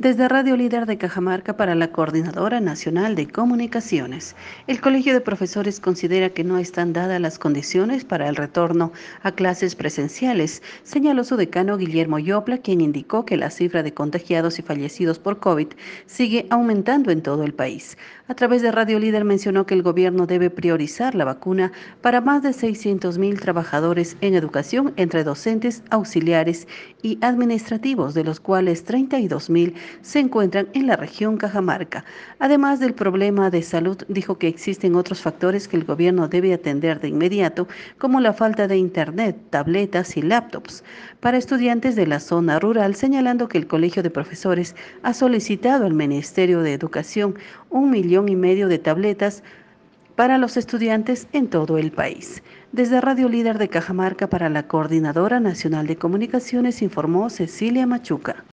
Desde Radio Líder de Cajamarca para la Coordinadora Nacional de Comunicaciones, el Colegio de Profesores considera que no están dadas las condiciones para el retorno a clases presenciales, señaló su decano Guillermo Yopla, quien indicó que la cifra de contagiados y fallecidos por COVID sigue aumentando en todo el país. A través de Radio Líder mencionó que el gobierno debe priorizar la vacuna para más de 600 mil trabajadores en educación entre docentes, auxiliares y administrativos, de los cuales 32 mil se encuentran en la región Cajamarca. Además del problema de salud, dijo que existen otros factores que el gobierno debe atender de inmediato, como la falta de internet, tabletas y laptops para estudiantes de la zona rural, señalando que el Colegio de Profesores ha solicitado al Ministerio de Educación un millón y medio de tabletas para los estudiantes en todo el país. Desde Radio Líder de Cajamarca para la Coordinadora Nacional de Comunicaciones informó Cecilia Machuca.